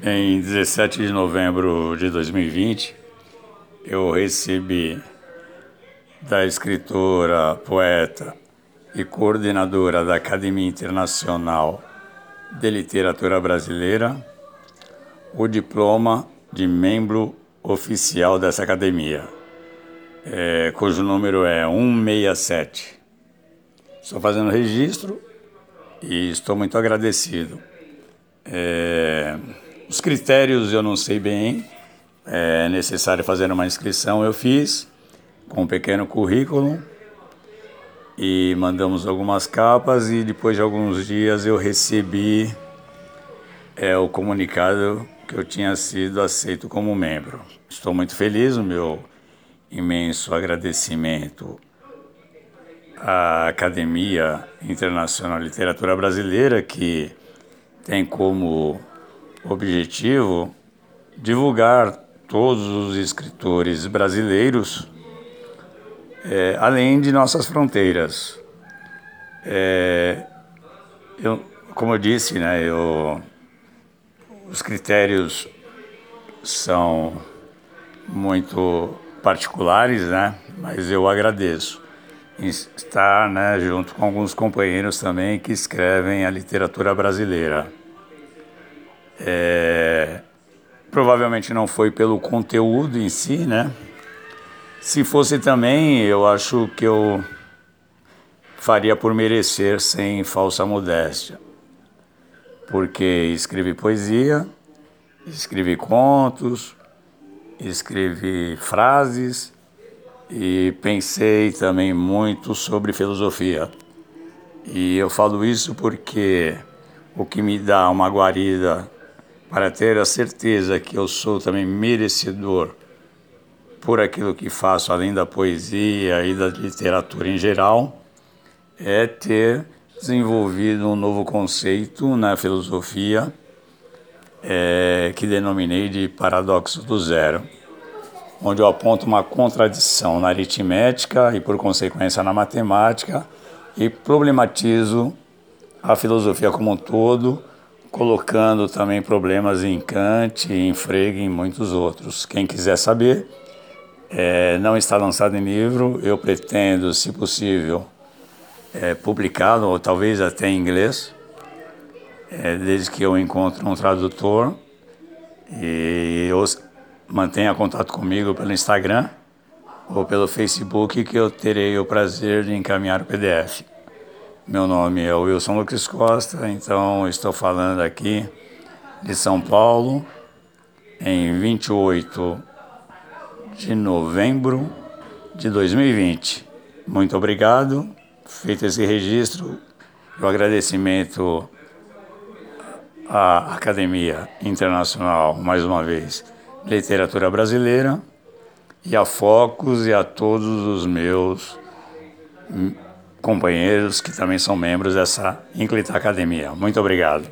Em 17 de novembro de 2020, eu recebi da escritora, poeta e coordenadora da Academia Internacional de Literatura Brasileira o diploma de membro oficial dessa academia, é, cujo número é 167. Estou fazendo registro e estou muito agradecido. É, os critérios eu não sei bem, é necessário fazer uma inscrição, eu fiz com um pequeno currículo e mandamos algumas capas e depois de alguns dias eu recebi é, o comunicado que eu tinha sido aceito como membro. Estou muito feliz, o meu imenso agradecimento à Academia Internacional de Literatura Brasileira que tem como objetivo divulgar todos os escritores brasileiros, é, além de nossas fronteiras. É, eu, como eu disse, né, eu, os critérios são muito particulares, né, mas eu agradeço estar né, junto com alguns companheiros também que escrevem a literatura brasileira. É, provavelmente não foi pelo conteúdo em si, né? Se fosse também, eu acho que eu faria por merecer sem falsa modéstia. Porque escrevi poesia, escrevi contos, escrevi frases e pensei também muito sobre filosofia. E eu falo isso porque o que me dá uma guarida para ter a certeza que eu sou também merecedor por aquilo que faço, além da poesia e da literatura em geral, é ter desenvolvido um novo conceito na filosofia é, que denominei de paradoxo do zero, onde eu aponto uma contradição na aritmética e, por consequência, na matemática e problematizo a filosofia como um todo colocando também problemas em Kant, em Frege e em muitos outros. Quem quiser saber, é, não está lançado em livro, eu pretendo, se possível, é, publicá-lo, ou talvez até em inglês, é, desde que eu encontre um tradutor e eu mantenha contato comigo pelo Instagram ou pelo Facebook, que eu terei o prazer de encaminhar o PDF. Meu nome é Wilson Lucas Costa, então estou falando aqui de São Paulo em 28 de novembro de 2020. Muito obrigado. Feito esse registro, o agradecimento à Academia Internacional, mais uma vez, Literatura Brasileira, e a Focus e a todos os meus companheiros que também são membros dessa Inclita Academia. Muito obrigado.